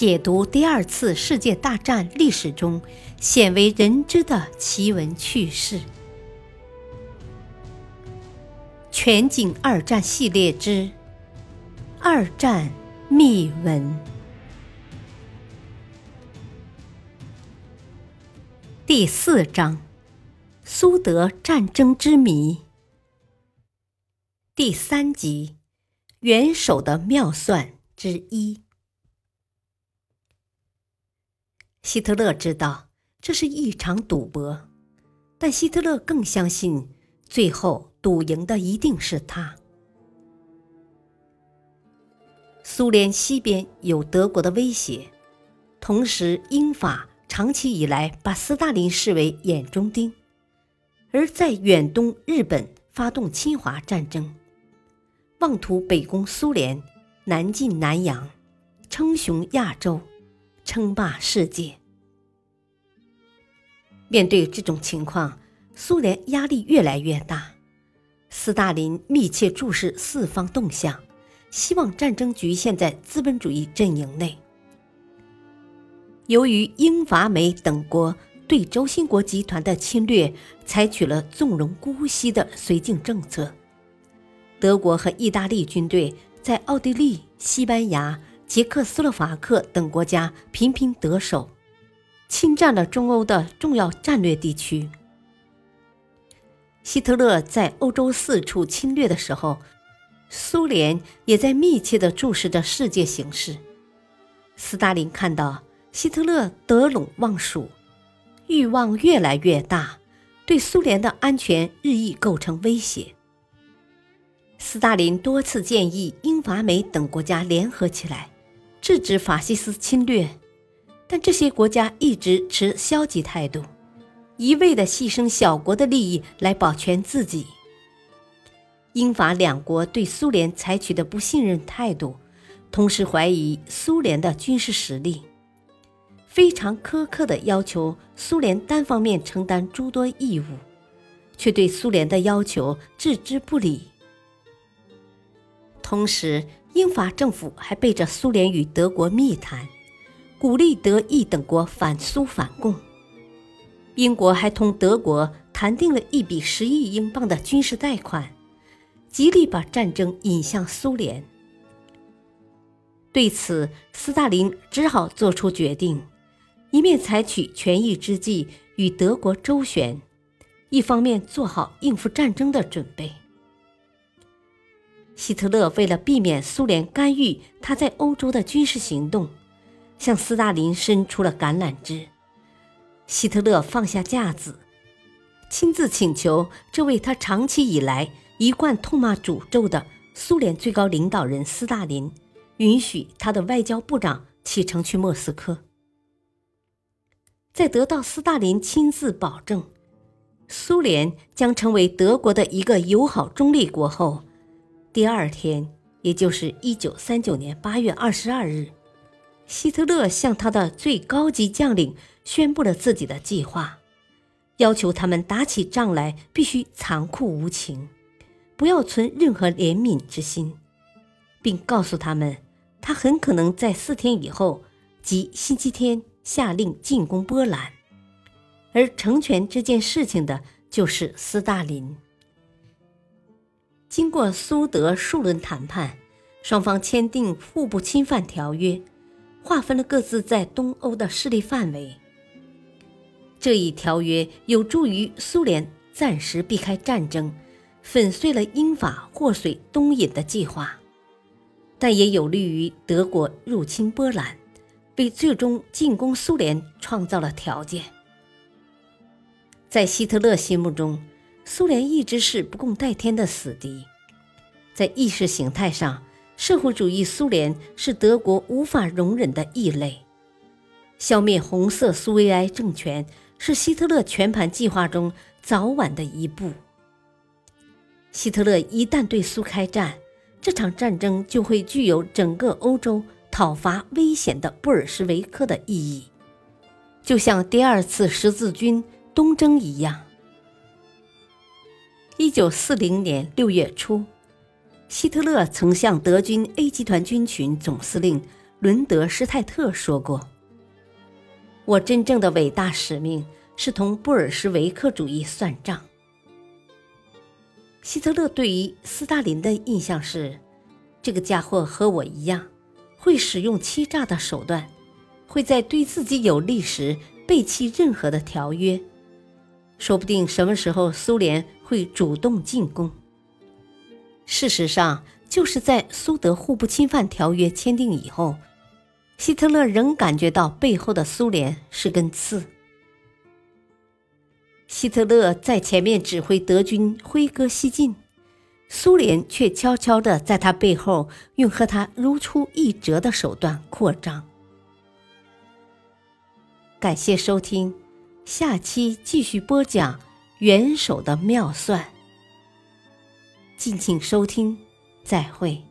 解读第二次世界大战历史中鲜为人知的奇闻趣事。全景二战系列之《二战秘闻》第四章：苏德战争之谜。第三集：元首的妙算之一。希特勒知道这是一场赌博，但希特勒更相信，最后赌赢的一定是他。苏联西边有德国的威胁，同时英法长期以来把斯大林视为眼中钉，而在远东，日本发动侵华战争，妄图北攻苏联，南进南洋，称雄亚洲。称霸世界。面对这种情况，苏联压力越来越大。斯大林密切注视四方动向，希望战争局限在资本主义阵营内。由于英法美等国对轴心国集团的侵略采取了纵容姑息的绥靖政策，德国和意大利军队在奥地利、西班牙。捷克斯洛伐克等国家频频得手，侵占了中欧的重要战略地区。希特勒在欧洲四处侵略的时候，苏联也在密切地注视着世界形势。斯大林看到希特勒得陇望蜀，欲望越来越大，对苏联的安全日益构成威胁。斯大林多次建议英法美等国家联合起来。制止法西斯侵略，但这些国家一直持消极态度，一味地牺牲小国的利益来保全自己。英法两国对苏联采取的不信任态度，同时怀疑苏联的军事实力，非常苛刻地要求苏联单方面承担诸多义务，却对苏联的要求置之不理。同时，英法政府还背着苏联与德国密谈，鼓励德意等国反苏反共。英国还同德国谈定了一笔十亿英镑的军事贷款，极力把战争引向苏联。对此，斯大林只好做出决定：一面采取权宜之计与德国周旋，一方面做好应付战争的准备。希特勒为了避免苏联干预他在欧洲的军事行动，向斯大林伸出了橄榄枝。希特勒放下架子，亲自请求这位他长期以来一贯痛骂诅咒的苏联最高领导人斯大林，允许他的外交部长启程去莫斯科。在得到斯大林亲自保证，苏联将成为德国的一个友好中立国后。第二天，也就是一九三九年八月二十二日，希特勒向他的最高级将领宣布了自己的计划，要求他们打起仗来必须残酷无情，不要存任何怜悯之心，并告诉他们，他很可能在四天以后，即星期天下令进攻波兰，而成全这件事情的就是斯大林。经过苏德数轮谈判，双方签订互不侵犯条约，划分了各自在东欧的势力范围。这一条约有助于苏联暂时避开战争，粉碎了英法祸水东引的计划，但也有利于德国入侵波兰，为最终进攻苏联创造了条件。在希特勒心目中。苏联一直是不共戴天的死敌，在意识形态上，社会主义苏联是德国无法容忍的异类。消灭红色苏维埃政权是希特勒全盘计划中早晚的一步。希特勒一旦对苏开战，这场战争就会具有整个欧洲讨伐危险的布尔什维克的意义，就像第二次十字军东征一样。一九四零年六月初，希特勒曾向德军 A 集团军群总司令伦德施泰特说过：“我真正的伟大使命是同布尔什维克主义算账。”希特勒对于斯大林的印象是，这个家伙和我一样，会使用欺诈的手段，会在对自己有利时背弃任何的条约，说不定什么时候苏联会主动进攻。事实上，就是在苏德互不侵犯条约签订以后。希特勒仍感觉到背后的苏联是根刺。希特勒在前面指挥德军挥戈西进，苏联却悄悄地在他背后用和他如出一辙的手段扩张。感谢收听，下期继续播讲元首的妙算。敬请收听，再会。